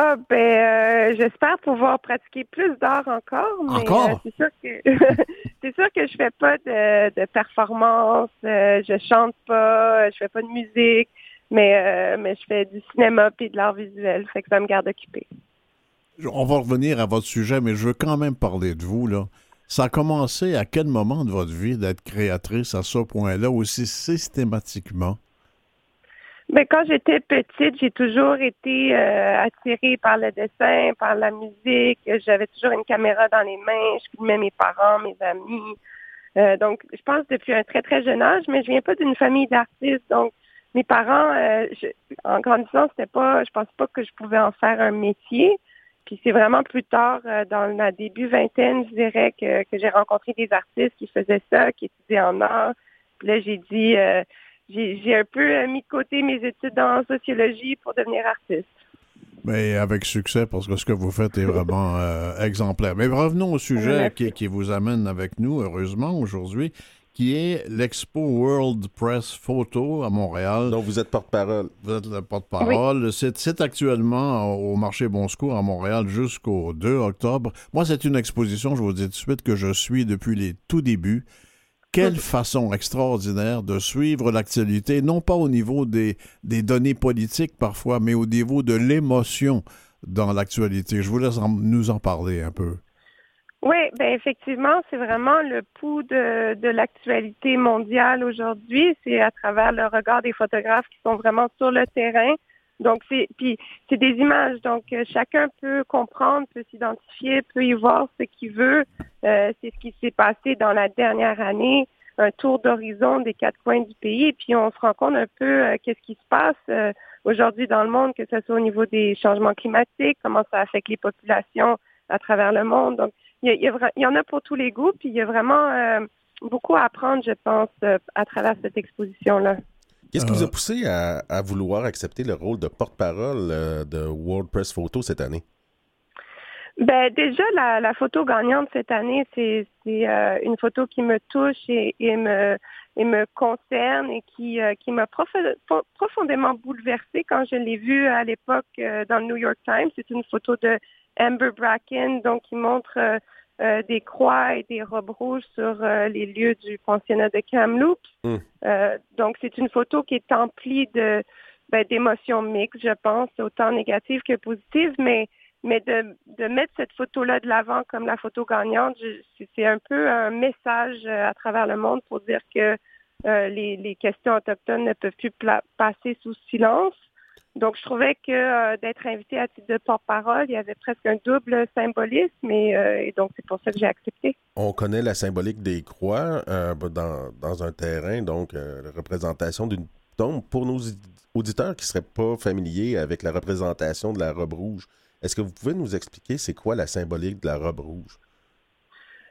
Speaker 6: Ah ben euh, j'espère pouvoir pratiquer plus d'art encore, mais
Speaker 2: encore?
Speaker 6: Euh, c'est sûr que c'est sûr que je fais pas de, de performance, euh, je chante pas, je fais pas de musique, mais mais je fais du cinéma et de l'art visuel, fait que ça me garde occupée.
Speaker 2: On va revenir à votre sujet, mais je veux quand même parler de vous là. Ça a commencé à quel moment de votre vie d'être créatrice à ce point-là aussi systématiquement?
Speaker 6: Mais quand j'étais petite, j'ai toujours été euh, attirée par le dessin, par la musique. J'avais toujours une caméra dans les mains. Je filmais mes parents, mes amis. Euh, donc, je pense depuis un très très jeune âge, mais je viens pas d'une famille d'artistes. Donc, mes parents, euh, en grandissant, c'était pas, je pense pas que je pouvais en faire un métier. Puis c'est vraiment plus tard, dans ma début vingtaine, je dirais que, que j'ai rencontré des artistes qui faisaient ça, qui étudiaient en art. Puis là, j'ai dit j'ai un peu euh, mis de côté mes études en sociologie pour devenir artiste.
Speaker 2: Mais avec succès, parce que ce que vous faites est vraiment euh, exemplaire. Mais revenons au sujet qui, qui, vous amène avec nous, heureusement, aujourd'hui, qui est l'Expo World Press Photo à Montréal.
Speaker 1: Donc, vous êtes porte-parole.
Speaker 2: Vous êtes le porte-parole. C'est actuellement au marché Bon Secours à Montréal jusqu'au 2 octobre. Moi, c'est une exposition, je vous dis tout de suite, que je suis depuis les tout débuts. Quelle façon extraordinaire de suivre l'actualité, non pas au niveau des, données politiques parfois, mais au niveau de l'émotion dans l'actualité. Je vous laisse nous en parler un peu.
Speaker 6: Oui, ben effectivement, c'est vraiment le pouls de l'actualité mondiale aujourd'hui. C'est à travers le regard des photographes qui sont vraiment sur le terrain, donc, c'est puis c'est des images. Donc, euh, chacun peut comprendre, peut s'identifier, peut y voir ce qu'il veut. Euh, c'est ce qui s'est passé dans la dernière année, un tour d'horizon des quatre coins du pays. Puis, on se rend compte un peu euh, qu'est-ce qui se passe aujourd'hui dans le monde, que ce soit au niveau des changements climatiques, comment ça affecte les populations à travers le monde. Donc, il y, a, il y, en a pour tous les goûts. Puis, il y a vraiment beaucoup à apprendre, je pense, euh, à travers cette exposition-là.
Speaker 1: Qu'est-ce qui vous
Speaker 2: Euh.
Speaker 1: a poussé à, à vouloir accepter le rôle de porte-parole euh, de World Press Photo cette année?
Speaker 6: Ben déjà la, la photo gagnante cette année, c'est c'est, euh, une photo qui me touche et, et me et me concerne et qui euh, qui m'a prof- pro- profondément bouleversée quand je l'ai vue à l'époque euh, dans le New York Times. C'est une photo de Amber Bracken, donc qui montre euh, des croix et des robes rouges sur euh, les lieux du pensionnat de Kamloops.
Speaker 1: Mm.
Speaker 6: Euh, donc c'est une photo qui est emplie de ben, d'émotions mixtes, je pense, autant négatives que positives, mais mais de, de mettre cette photo-là de l'avant comme la photo gagnante, je- c'est- un peu un message euh, à travers le monde pour dire que euh, les, les questions autochtones ne peuvent plus pla- passer sous silence. Donc, je trouvais que euh, d'être invité à titre de porte-parole, il y avait presque un double symbolisme et, euh, et donc c'est pour ça que j'ai accepté.
Speaker 1: On connaît la symbolique des croix euh, dans, dans un terrain, donc la représentation d'une tombe. Pour nos auditeurs qui ne seraient pas familiers avec la représentation de la robe rouge, est-ce que vous pouvez nous expliquer c'est quoi la symbolique de la robe rouge?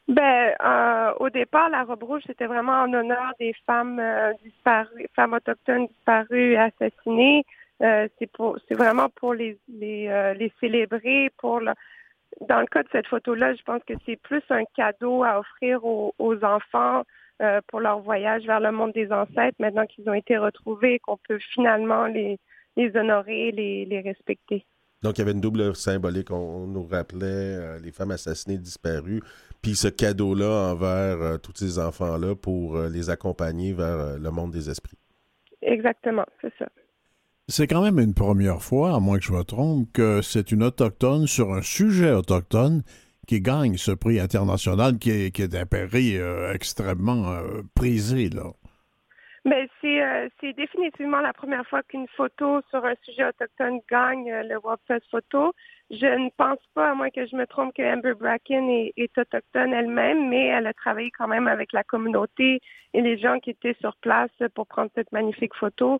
Speaker 6: Ben, euh, au départ, la robe rouge, c'était vraiment en honneur des femmes euh, disparues, femmes autochtones disparues et assassinées. Euh, c'est pour, c'est vraiment pour les les, euh, les célébrer. Pour le, dans le cas de cette photo-là, je pense que c'est plus un cadeau à offrir aux, aux enfants euh, pour leur voyage vers le monde des ancêtres. Maintenant qu'ils ont été retrouvés, et qu'on peut finalement les les honorer, les les respecter.
Speaker 1: Donc, il y avait une double symbolique. On, on nous rappelait euh, les femmes assassinées disparues, puis ce cadeau-là envers euh, tous ces enfants-là pour euh, les accompagner vers le monde des esprits.
Speaker 6: Exactement, c'est ça.
Speaker 2: C'est quand même une première fois, à moins que je me trompe, que c'est une autochtone sur un sujet autochtone qui gagne ce prix international qui est, qui un prix euh, extrêmement euh, prisé. Là.
Speaker 6: Mais c'est euh, c'est définitivement la première fois qu'une photo sur un sujet autochtone gagne le World Press Photo. Je ne pense pas, à moins que je me trompe, que Amber Bracken est autochtone elle-même, mais elle a travaillé quand même avec la communauté et les gens qui étaient sur place pour prendre cette magnifique photo.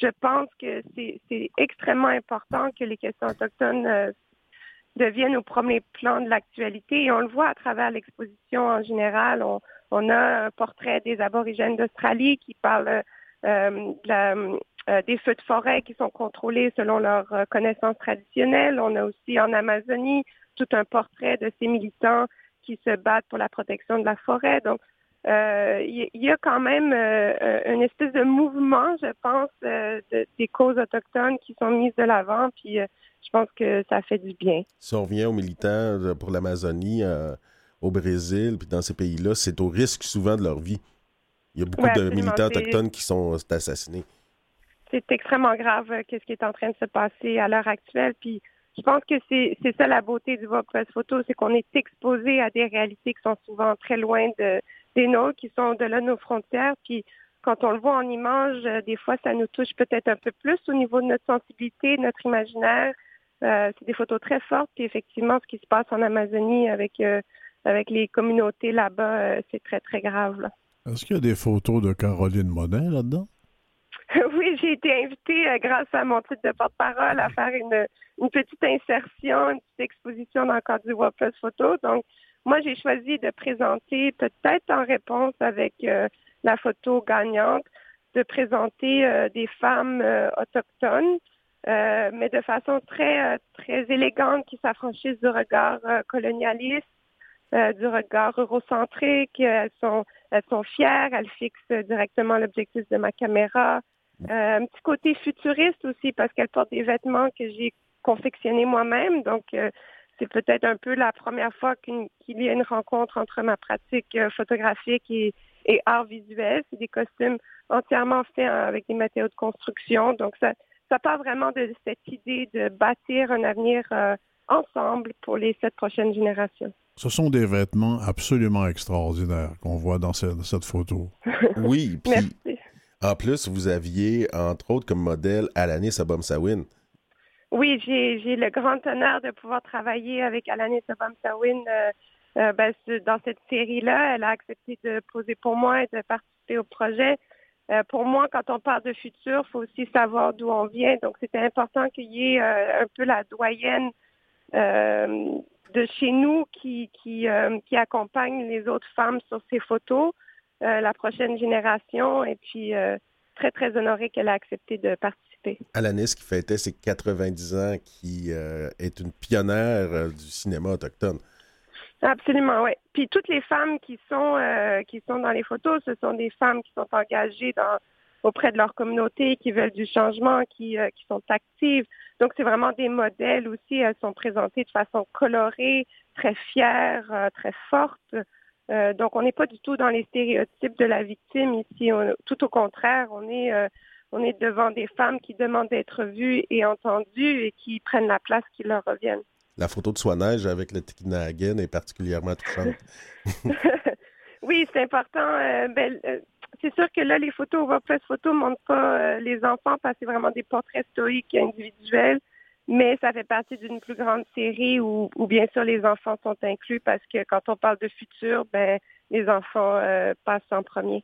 Speaker 6: Je pense que c'est extrêmement important que les questions autochtones euh, deviennent au premier plan de l'actualité et on le voit à travers l'exposition en général. On, on a un portrait des aborigènes d'Australie qui parlent euh, de la- euh, des feux de forêt qui sont contrôlés selon leurs euh, connaissances traditionnelles. On a aussi en Amazonie tout un portrait de ces militants qui se battent pour la protection de la forêt. Donc, il y, y a quand même euh, euh, une espèce de mouvement, je pense, euh, de- des causes autochtones qui sont mises de l'avant. Puis, euh, je pense que ça fait du bien.
Speaker 1: Si on revient aux militants euh, pour l'Amazonie, euh, au Brésil, puis dans ces pays-là, c'est au risque souvent de leur vie. Il y a beaucoup
Speaker 6: Ouais,
Speaker 1: de militants autochtones qui sont euh, assassinés.
Speaker 6: c'est extrêmement grave euh, qu'est-ce qui est en train de se passer à l'heure actuelle. Puis je pense que c'est ça la beauté du Press Photo, c'est qu'on est exposé à des réalités qui sont souvent très loin de des nôtres, qui sont au-delà de nos frontières. Puis quand on le voit en image, euh, des fois ça nous touche peut-être un peu plus au niveau de notre sensibilité, notre imaginaire. Euh, c'est des photos très fortes. Puis effectivement, ce qui se passe en Amazonie avec euh, avec les communautés là-bas, euh, c'est très très grave. là.
Speaker 2: Est-ce qu'il y a des photos de Caroline Monin là-dedans?
Speaker 6: Oui, j'ai été invitée grâce à mon titre de porte-parole à faire une, une petite insertion, une petite exposition dans le cadre du Plus Photo. Donc, moi, j'ai choisi de présenter, peut-être en réponse avec euh, la photo gagnante, de présenter euh, des femmes euh, autochtones, euh, mais de façon très, euh, très élégante qui s'affranchissent du regard euh, colonialiste, du regard eurocentrique. Elles sont, elles sont fières, elles fixent directement l'objectif de ma caméra. Un petit côté futuriste aussi parce qu'elle porte des vêtements que j'ai confectionnés moi-même. Donc, c'est peut-être un peu la première fois qu'il y a une rencontre entre ma pratique euh, photographique et, et art visuel. C'est des costumes entièrement faits avec des matériaux de construction. Donc, ça, ça part vraiment de cette idée de bâtir un avenir euh, ensemble pour les sept prochaines générations.
Speaker 2: Ce sont des vêtements absolument extraordinaires qu'on voit dans ce- dans cette photo.
Speaker 1: Oui, puis
Speaker 6: Merci.
Speaker 1: en plus, vous aviez, entre autres, comme modèle Alanis Abomsawin.
Speaker 6: Oui, j'ai le grand honneur de pouvoir travailler avec Alanis Obamsawin euh, euh, ben, dans cette série-là. Elle a accepté de poser pour moi et de participer au projet. Euh, pour moi, quand on parle de futur, il faut aussi savoir d'où on vient. Donc, c'était important qu'il y ait euh, un peu la doyenne euh, de chez nous qui, qui, euh, qui accompagne les autres femmes sur ces photos. la prochaine génération. Et puis, très, très honorée qu'elle a accepté de participer.
Speaker 1: Alanis, qui fêtait ses 90 ans, qui est une pionnière du cinéma autochtone.
Speaker 6: Absolument, oui. Puis toutes les femmes qui sont qui sont dans les photos, ce sont des femmes qui sont engagées dans auprès de leur communauté, qui veulent du changement, qui, euh, qui sont actives. Donc, c'est vraiment des modèles aussi. Elles sont présentées de façon colorée, très fières, euh, très fortes. Euh, donc, on n'est pas du tout dans les stéréotypes de la victime ici. tout au contraire, on est, on est devant des femmes qui demandent d'être vues et entendues et qui prennent la place qui leur revient.
Speaker 1: La photo de Swanage avec le Tikinagan est particulièrement touchante.
Speaker 6: oui, c'est important. Ben, c'est sûr que là, les photos WordPress Photo ne montrent pas euh, les enfants parce que c'est vraiment des portraits stoïques individuels, mais ça fait partie d'une plus grande série où, bien sûr les enfants sont inclus parce que quand on parle de futur, ben les enfants euh, passent en premier.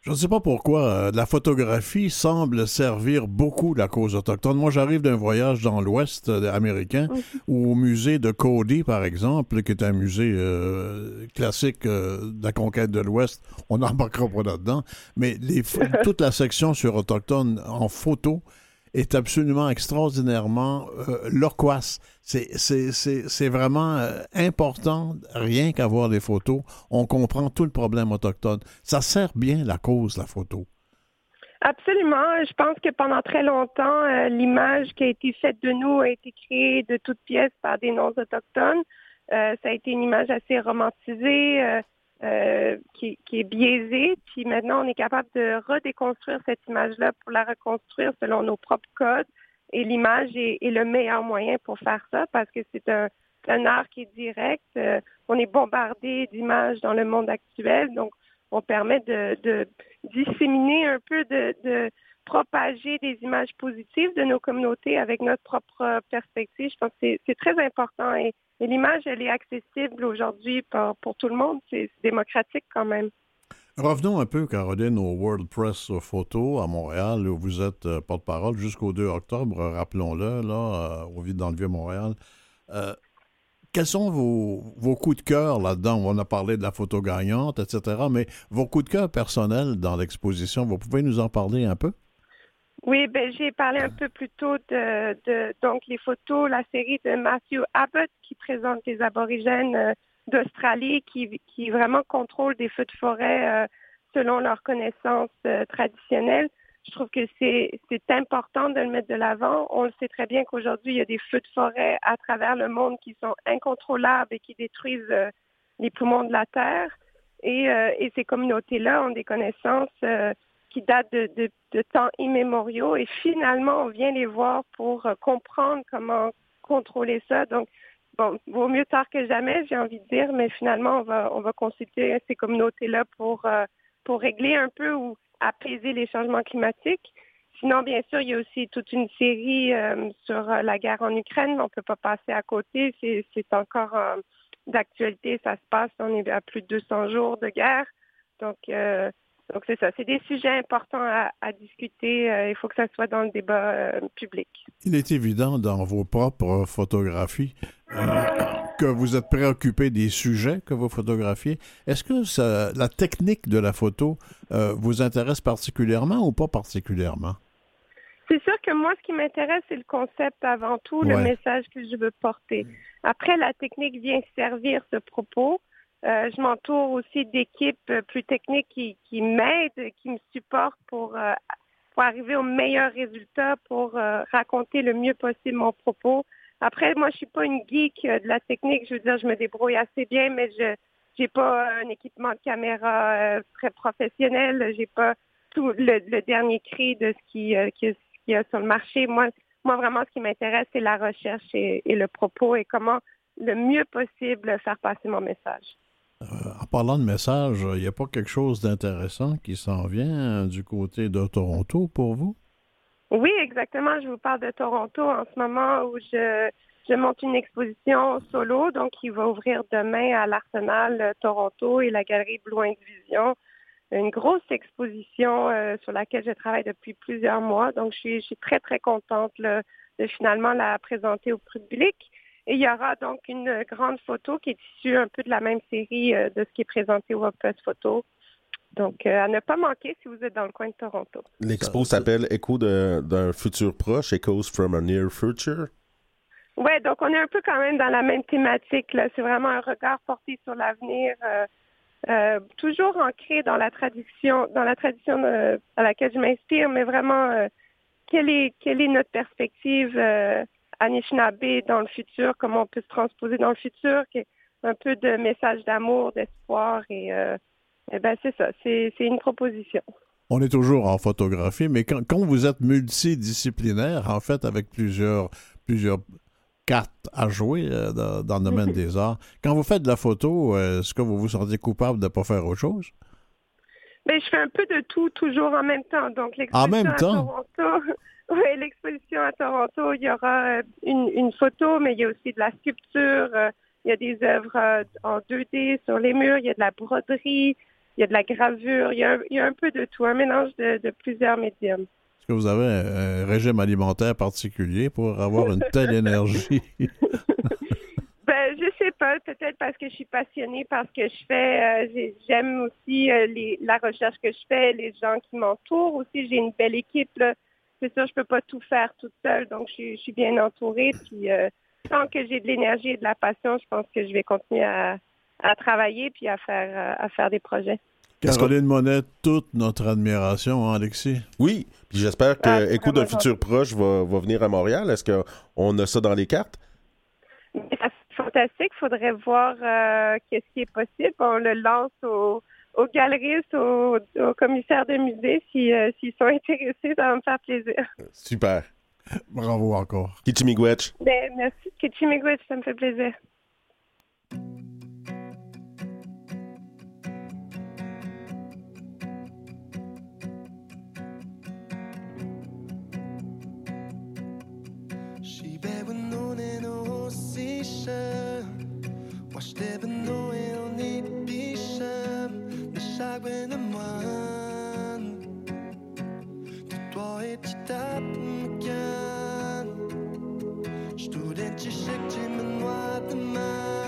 Speaker 2: Je ne sais pas pourquoi euh, la photographie semble servir beaucoup la cause autochtone. Moi, j'arrive d'un voyage dans l'Ouest euh, américain, au musée de Cody, par exemple, qui est un musée euh, classique de la conquête de l'Ouest. On n'embarquera pas là-dedans. Mais les, toute la section sur autochtone en photo est absolument extraordinairement euh, loquace. C'est vraiment euh, important, rien qu'à voir les photos. On comprend tout le problème autochtone. Ça sert bien la cause, la photo.
Speaker 6: Absolument. Je pense que pendant très longtemps, euh, l'image qui a été faite de nous a été créée de toutes pièces par des noms autochtones. ça a été une image assez romantisée. Euh, qui, est biaisé. Puis maintenant, on est capable de redéconstruire cette image-là pour la reconstruire selon nos propres codes. Et l'image est, le meilleur moyen pour faire ça parce que c'est un, art qui est direct. Euh, on est bombardé d'images dans le monde actuel. Donc, on permet de, disséminer un peu, de, de, propager des images positives de nos communautés avec notre propre perspective. Je pense que c'est très important. Et, l'image, elle est accessible aujourd'hui pour, tout le monde. C'est démocratique quand même.
Speaker 2: Revenons un peu, Caroline, au World Press Photo à Montréal, où vous êtes euh, porte-parole jusqu'au 2 octobre, rappelons-le, là, euh, au vide dans le Vieux-Montréal. Euh, quels sont vos, vos, coups de cœur là-dedans? On a parlé de la photo gagnante, etc., mais vos coups de cœur personnels dans l'exposition, vous pouvez nous en parler un peu?
Speaker 6: Oui, ben j'ai parlé un peu plus tôt de, de, donc les photos, la série de Matthew Abbott qui présente les aborigènes euh, d'Australie qui, qui vraiment contrôlent des feux de forêt euh, selon leurs connaissances euh, traditionnelles. Je trouve que c'est important de le mettre de l'avant. On le sait très bien qu'aujourd'hui, il y a des feux de forêt à travers le monde qui sont incontrôlables et qui détruisent les poumons de la terre. Et, et ces communautés-là ont des connaissances qui datent de, de, temps immémoriaux et finalement, on vient les voir pour euh, comprendre comment contrôler ça. Donc, bon, vaut mieux tard que jamais, j'ai envie de dire, mais finalement, on va, on va consulter ces communautés-là pour, euh, pour régler un peu ou apaiser les changements climatiques. Sinon, bien sûr, il y a aussi toute une série euh, sur la guerre en Ukraine. On ne peut pas passer à côté. C'est encore d'actualité. Ça se passe. On est à plus de 200 jours de guerre. Donc, donc c'est ça, c'est des sujets importants à, discuter. Euh, il faut que ça soit dans le débat euh, public.
Speaker 2: Il est évident dans vos propres photographies euh, que vous êtes préoccupé des sujets que vous photographiez. Est-ce que la technique de la photo vous intéresse particulièrement ou pas particulièrement?
Speaker 6: C'est sûr que moi, ce qui m'intéresse, c'est le concept avant tout, le message que je veux porter. Après, la technique vient servir ce propos. Euh, je m'entoure aussi d'équipes euh, plus techniques qui, qui m'aident, qui me supportent pour, euh, pour arriver au meilleur résultat, pour raconter le mieux possible mon propos. Après, moi, je suis pas une geek de la technique. Je veux dire, je me débrouille assez bien, mais je j'ai pas un équipement de caméra très professionnel. J'ai pas tout le, dernier cri de ce qui, qui, y a sur le marché. Moi, moi vraiment, ce qui m'intéresse, c'est la recherche et le propos et comment le mieux possible faire passer mon message.
Speaker 2: Euh, en parlant de message, il n'y a pas quelque chose d'intéressant qui s'en vient euh, du côté de Toronto pour vous?
Speaker 6: Oui, exactement. Je vous parle de Toronto en ce moment où je, monte une exposition solo, donc qui va ouvrir demain à l'Arsenal euh, Toronto et la Galerie Blue Vision. Une grosse exposition sur laquelle je travaille depuis plusieurs mois. Donc, je suis très, très contente de finalement la présenter au public. Et il y aura donc une grande photo qui est issue un peu de la même série euh, de ce qui est présenté au WordPress Photo. Donc, euh, à ne pas manquer si vous êtes dans le coin de Toronto.
Speaker 1: L'expo s'appelle Écho de- d'un futur proche, Echoes from a Near Future.
Speaker 6: Ouais, donc on est un peu quand même dans la même thématique. Là, c'est vraiment un regard porté sur l'avenir, euh, euh, toujours ancré dans la tradition, dans la tradition euh, à laquelle je m'inspire, mais vraiment euh, quelle est quelle est notre perspective euh, Anishinaabe dans le futur, comment on peut se transposer dans le futur, un peu de message d'amour, d'espoir et, euh, eh ben c'est ça, c'est une proposition.
Speaker 2: On est toujours en photographie, mais quand, quand vous êtes multidisciplinaire, en fait, avec plusieurs, plusieurs cartes à jouer euh, dans, dans le domaine des arts, quand vous faites de la photo, euh, est-ce que vous vous sentez coupable de ne pas faire autre chose?
Speaker 6: Mais je fais un peu de tout, toujours en même temps. Donc, l'exposition
Speaker 2: même
Speaker 6: à
Speaker 2: temps?
Speaker 6: Toronto, oui, l'exposition à Toronto, il y aura euh, une, une photo, mais il y a aussi de la sculpture, euh, il y a des œuvres euh, en 2D sur les murs, il y a de la broderie, il y a de la gravure, il y a un, il y a un peu de tout, un mélange de, de plusieurs médiums.
Speaker 2: Est-ce que vous avez un, un régime alimentaire particulier pour avoir une telle énergie?
Speaker 6: Ben, je sais pas, peut-être parce que je suis passionnée par ce que je fais. euh, j'ai- J'aime aussi euh, les, la recherche que je fais, les gens qui m'entourent. Aussi, j'ai une belle équipe. là. C'est sûr, je peux pas tout faire toute seule, donc je, suis- je suis bien entourée. Puis, euh, tant que j'ai de l'énergie et de la passion, je pense que je vais continuer à, à travailler puis à faire, euh, à faire des projets.
Speaker 2: Caroline Monet, toute notre admiration, hein, Alexis?
Speaker 1: Oui, puis j'espère que
Speaker 6: Ah,
Speaker 1: Écho d'un futur proche va, va venir à Montréal. Est-ce qu'on a ça dans les cartes?
Speaker 6: C'est fantastique. Il faudrait voir euh, qu'est-ce qui est possible. On le lance aux, aux galeristes, aux, aux commissaires de musée. Si, euh, S'ils sont intéressés, ça va me faire plaisir.
Speaker 1: Super.
Speaker 2: Bravo encore.
Speaker 1: Kichimigwech.
Speaker 6: Ben, merci. Kitchimigwich, ça me fait plaisir.
Speaker 7: Nashagwe na man Tu toi et tu tapes m'can Student tu shek tu me noie de man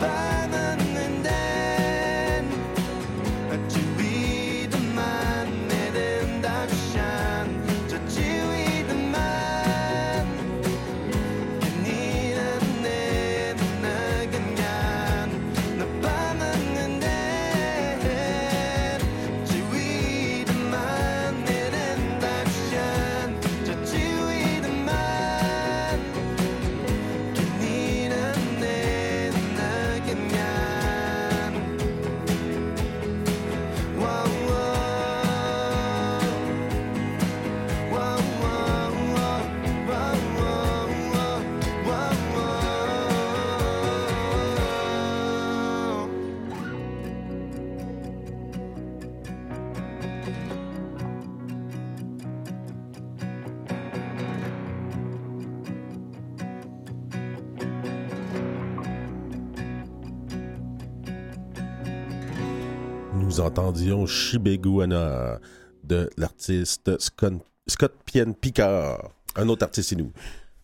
Speaker 7: And
Speaker 1: nous entendions Shibegouana de l'artiste Scott, Scott Pien Picard, un autre artiste nous.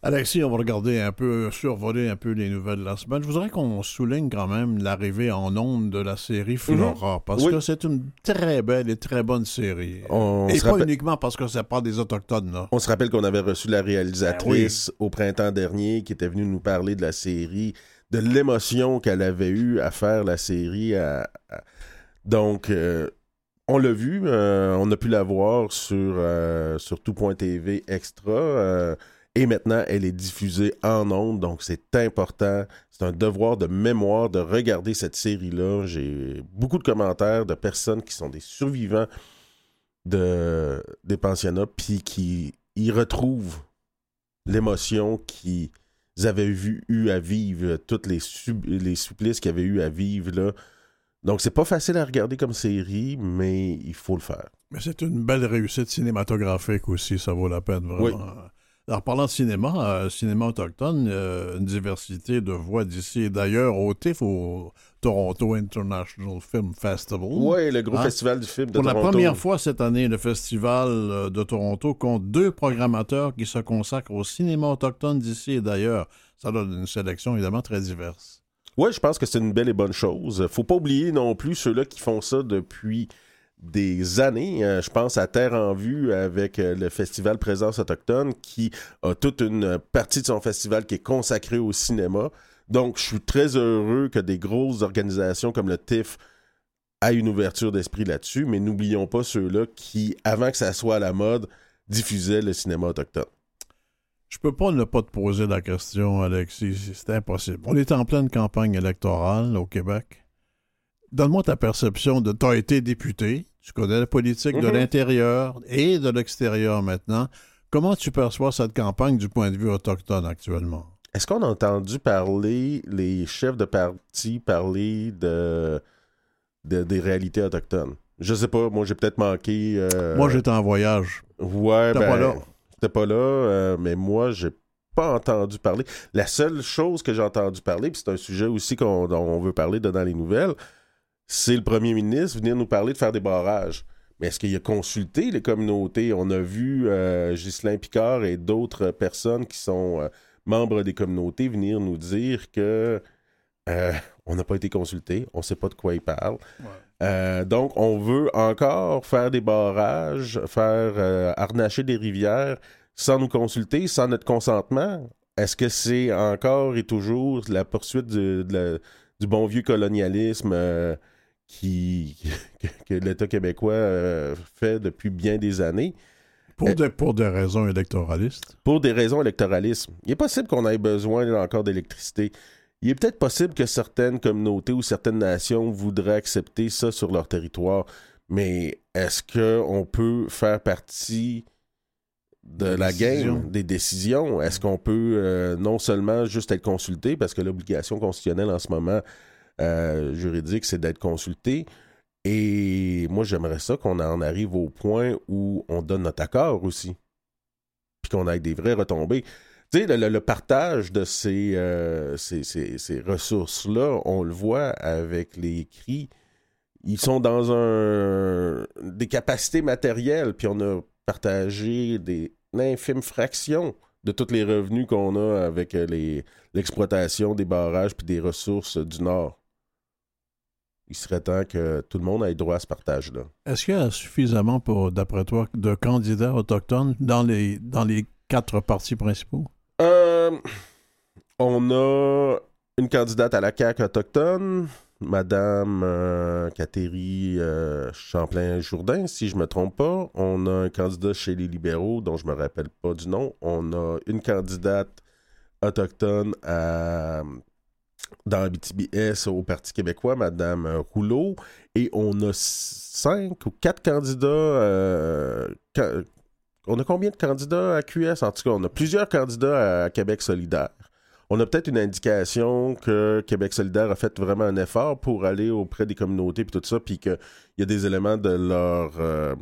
Speaker 2: Alexis, on va regarder un peu, survoler un peu les nouvelles de la semaine. Je voudrais qu'on souligne quand même l'arrivée en ondes de la série Flora, parce
Speaker 1: Mhm. Oui.
Speaker 2: que c'est une très belle et très bonne série.
Speaker 1: On
Speaker 2: et pas uniquement parce que ça parle des Autochtones, là.
Speaker 1: On se rappelle qu'on avait reçu la réalisatrice
Speaker 2: Ben
Speaker 1: au printemps dernier qui était venue nous parler de la série, de l'émotion qu'elle avait eue à faire la série. à- à- Donc, euh, on l'a vu, euh, on a pu la voir sur, euh, sur tout.tv extra. et maintenant, elle est diffusée en ondes, donc c'est important. C'est un devoir de mémoire de regarder cette série-là. J'ai beaucoup de commentaires de personnes qui sont des survivants de, des pensionnats, puis qui y retrouvent l'émotion qu'ils avaient vu, eu à vivre, toutes les, supplices qu'ils avaient eu à vivre. Donc c'est pas facile à regarder comme série, mais il faut le faire.
Speaker 2: Mais c'est une belle réussite cinématographique aussi, ça vaut la peine, vraiment.
Speaker 1: Oui.
Speaker 2: Alors, parlant de cinéma, euh, cinéma autochtone, euh, une diversité de voix d'ici et d'ailleurs au TIFF, au Toronto International Film Festival.
Speaker 1: Oui, le gros
Speaker 2: Hein?
Speaker 1: festival du film de
Speaker 2: Pour la
Speaker 1: Toronto.
Speaker 2: première fois cette année, le Festival euh, de Toronto compte deux programmateurs qui se consacrent au cinéma autochtone d'ici et d'ailleurs. Ça donne une sélection évidemment très diverse.
Speaker 1: Oui, je pense que c'est une belle et bonne chose. Faut pas oublier non plus ceux-là qui font ça depuis des années. Euh, je pense à Terre en vue avec euh, le festival Présence autochtone qui a toute une partie de son festival qui est consacrée au cinéma. Donc, je suis très heureux que des grosses organisations comme le TIFF aient une ouverture d'esprit là-dessus, mais n'oublions pas ceux-là qui, avant que ça soit à la mode, diffusaient le cinéma autochtone.
Speaker 2: Je peux pas ne pas te poser la question, Alexis. C'est impossible. On est en pleine campagne électorale au Québec. Donne-moi ta perception de. Tu as été député, tu connais la politique de
Speaker 1: Mhm.
Speaker 2: l'intérieur et de l'extérieur maintenant. Comment tu perçois cette campagne du point de vue autochtone actuellement?
Speaker 1: Est-ce qu'on a entendu parler, les chefs de parti parler de, de- des réalités autochtones? Je sais pas, moi j'ai peut-être manqué. euh,
Speaker 2: Moi, j'étais en voyage.
Speaker 1: Ouais, ben,
Speaker 2: pas là.
Speaker 1: J'étais pas là, euh, mais moi j'ai pas entendu parler. La seule chose que j'ai entendu parler, puis c'est un sujet aussi qu'on, dont on veut parler dans les nouvelles, c'est le premier ministre venir nous parler de faire des barrages. Mais est-ce qu'il a consulté les communautés? On a vu euh, Ghislain Picard et d'autres personnes qui sont euh, membres des communautés venir nous dire que euh, on n'a pas été consulté, on sait pas de quoi ils parlent. Euh, donc, on veut encore faire des barrages, faire euh, harnacher des rivières sans nous consulter, sans notre consentement. Est-ce que c'est encore et toujours la poursuite du, de la- du bon vieux colonialisme euh, qui, que, que l'État québécois fait depuis bien des années?
Speaker 2: Pour, des, pour des raisons électoralistes.
Speaker 1: pour des raisons électoralistes. Il est possible qu'on ait besoin là, encore d'électricité. Il est peut-être possible que certaines communautés ou certaines nations voudraient accepter ça sur leur territoire, mais est-ce qu'on peut faire partie de
Speaker 2: Des
Speaker 1: la
Speaker 2: décisions.
Speaker 1: game, des décisions? Est-ce qu'on peut euh, non seulement juste être consulté, parce que l'obligation constitutionnelle en ce moment euh, juridique, c'est d'être consulté, et moi, j'aimerais ça qu'on en arrive au point où on donne notre accord aussi. Puis qu'on ait des vraies retombées. Tu sais, le, partage de ces, euh, ces, ces- ces ressources-là, on le voit avec les cris. Ils sont dans un des capacités matérielles, puis on a partagé des infimes fractions de tous les revenus qu'on a avec euh, l'exploitation des barrages puis des ressources du Nord. Il serait temps que tout le monde ait droit à ce partage-là.
Speaker 2: Est-ce qu'il y a suffisamment, pour, d'après toi, de candidats autochtones dans les, dans les quatre partis principaux?
Speaker 1: Euh, on a une candidate à la CAQ autochtone, Madame euh, Cathérie euh, Champlain-Jourdain, si je me trompe pas. On a un candidat chez les libéraux, dont je me rappelle pas du nom. On a une candidate autochtone à, dans BTBS au Parti québécois, Madame Rouleau. Et on a cinq ou quatre candidats. ca- on a combien de candidats à QS? En tout cas, on a plusieurs candidats à Québec solidaire. On a peut-être une indication que Québec solidaire a fait vraiment un effort pour aller auprès des communautés et tout ça, puis qu'il y a des éléments de leur, euh,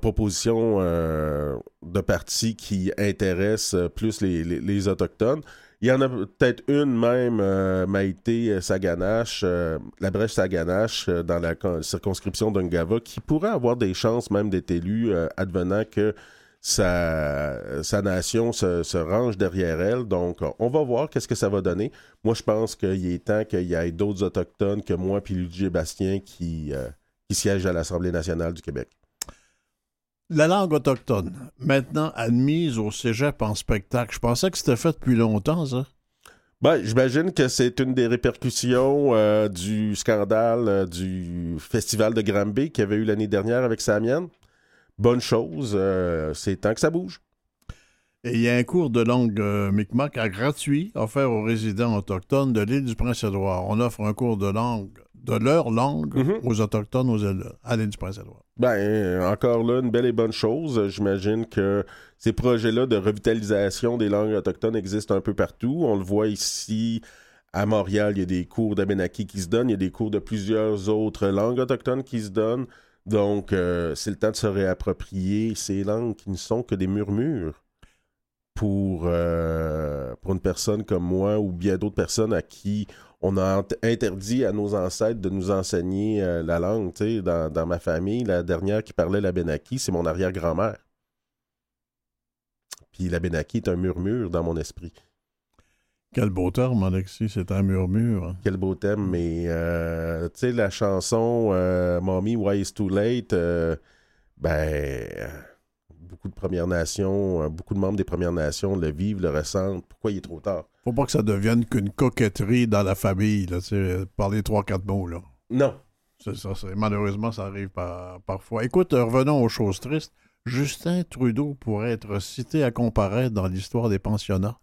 Speaker 1: proposition euh, de parti qui intéressent euh, plus les Autochtones. Il y en a peut-être une même, euh, Maïté Saganache, euh, la brèche Saganache, euh, dans la con- circonscription d'Ungava, qui pourrait avoir des chances même d'être élue, euh, advenant que sa, nation se, range derrière elle. Donc, on va voir qu'est-ce que ça va donner. Moi, je pense qu'il est temps qu'il y ait d'autres Autochtones que moi puis Luigi Bastien qui, euh, qui siègent à l'Assemblée nationale du Québec.
Speaker 2: La langue autochtone, maintenant admise au cégep en spectacle. Je pensais que c'était fait depuis longtemps, ça.
Speaker 1: Ben, j'imagine que c'est une des répercussions euh, du scandale euh, du festival de Granby qu'il y avait eu l'année dernière avec Samian. Bonne chose, euh, c'est temps que ça bouge.
Speaker 2: Et il y a un cours de langue Micmac à gratuit offert aux résidents autochtones de l'île du Prince-Édouard. On offre un cours de langue, de leur langue,
Speaker 1: Mhm.
Speaker 2: aux autochtones aux îles, à l'île du Prince-Édouard.
Speaker 1: Ben, encore là, une belle et bonne chose. J'imagine que ces projets-là de revitalisation des langues autochtones existent un peu partout. On le voit ici à Montréal, il y a des cours d'Abenaki qui se donnent, il y a des cours de plusieurs autres langues autochtones qui se donnent. Donc, euh, c'est le temps de se réapproprier ces langues qui ne sont que des murmures pour, euh, pour une personne comme moi ou bien d'autres personnes à qui on a int- interdit à nos ancêtres de nous enseigner euh, la langue. tu sais. Dans, dans ma famille, la dernière qui parlait la Benaki, c'est mon arrière-grand-mère. Puis la Benaki est un murmure dans mon esprit.
Speaker 2: Quel beau terme, Alexis, c'est un murmure.
Speaker 1: Quel beau thème, mais euh, tu sais, la chanson euh, Mommy, Why It's Too Late, euh, ben, beaucoup de Premières Nations, beaucoup de membres des Premières Nations le vivent, le ressentent. Pourquoi il est trop tard?
Speaker 2: Faut pas que ça devienne qu'une coquetterie dans la famille, là, tu sais, par les trois, quatre mots, là.
Speaker 1: Non.
Speaker 2: C'est ça, c'est- malheureusement, ça arrive par- parfois. Écoute, euh, revenons aux choses tristes. Justin Trudeau pourrait être cité à comparaître dans l'histoire des pensionnats.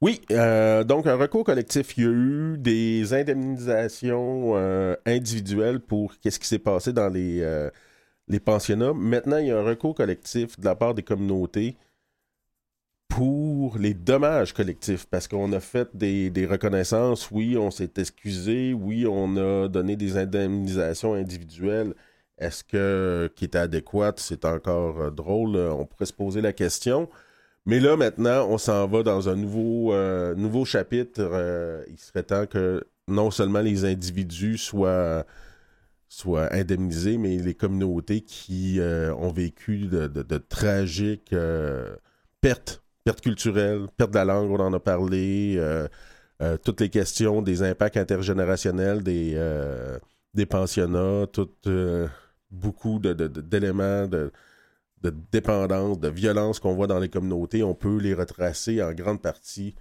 Speaker 1: Oui, euh, donc un recours collectif. Il y a eu des indemnisations euh, individuelles pour qu'est-ce qui s'est passé dans les, euh, les pensionnats. Maintenant, il y a un recours collectif de la part des communautés pour les dommages collectifs, parce qu'on a fait des, reconnaissances, oui, on s'est excusé, oui, on a donné des indemnisations individuelles. Est-ce que qui était adéquate, c'est encore euh, drôle, on pourrait se poser la question. Mais là, maintenant, on s'en va dans un nouveau, euh, nouveau chapitre. Euh, il serait temps que non seulement les individus soient, soient indemnisés, mais les communautés qui ont vécu de, tragiques pertes, pertes culturelles, pertes de la langue, on en a parlé, euh, euh, toutes les questions des impacts intergénérationnels des, euh, pensionnats, euh, beaucoup d'éléments de, de dépendance, de violence qu'on voit dans les communautés, on peut les retracer en grande partie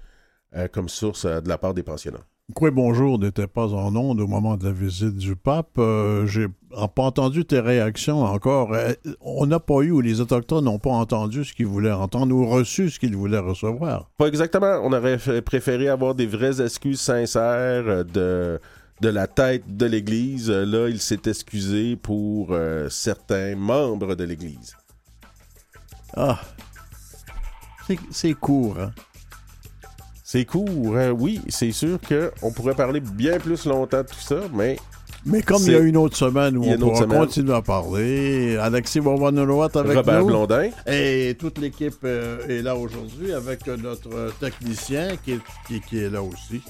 Speaker 1: comme source de la part des pensionnats.
Speaker 2: Quoi, bonjour, n'était pas en onde au moment de la visite du pape. Euh, J'ai pas entendu tes réactions encore. Euh, on n'a pas eu, ou les Autochtones n'ont pas entendu ce qu'ils voulaient entendre ou reçu ce qu'ils voulaient recevoir.
Speaker 1: Pas exactement. On aurait préféré avoir des vraies excuses sincères euh, de, de la tête de l'Église. Là, il s'est excusé pour euh, certains membres de l'Église.
Speaker 2: Ah, c'est- c'est court, hein?
Speaker 1: C'est court, hein? oui, c'est sûr qu'on pourrait parler bien plus longtemps de tout ça, mais
Speaker 2: Mais comme il y a une autre semaine où on pourra continuer à parler, Alexis Wawanolowat avec
Speaker 1: Robert
Speaker 2: nous.
Speaker 1: Blondin.
Speaker 2: Et toute l'équipe euh, est là aujourd'hui avec euh, notre euh, technicien qui est, qui, qui est là aussi.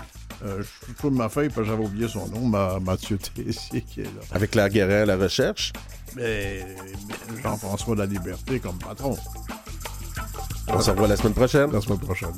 Speaker 2: Euh, je trouve ma feuille parce que j'avais oublié son nom, ma, Mathieu Tessier qui est là.
Speaker 1: Avec Claire Guérin à la recherche.
Speaker 2: Mais, mais Jean-François la Liberté comme patron.
Speaker 1: On se revoit la semaine prochaine.
Speaker 2: La semaine prochaine.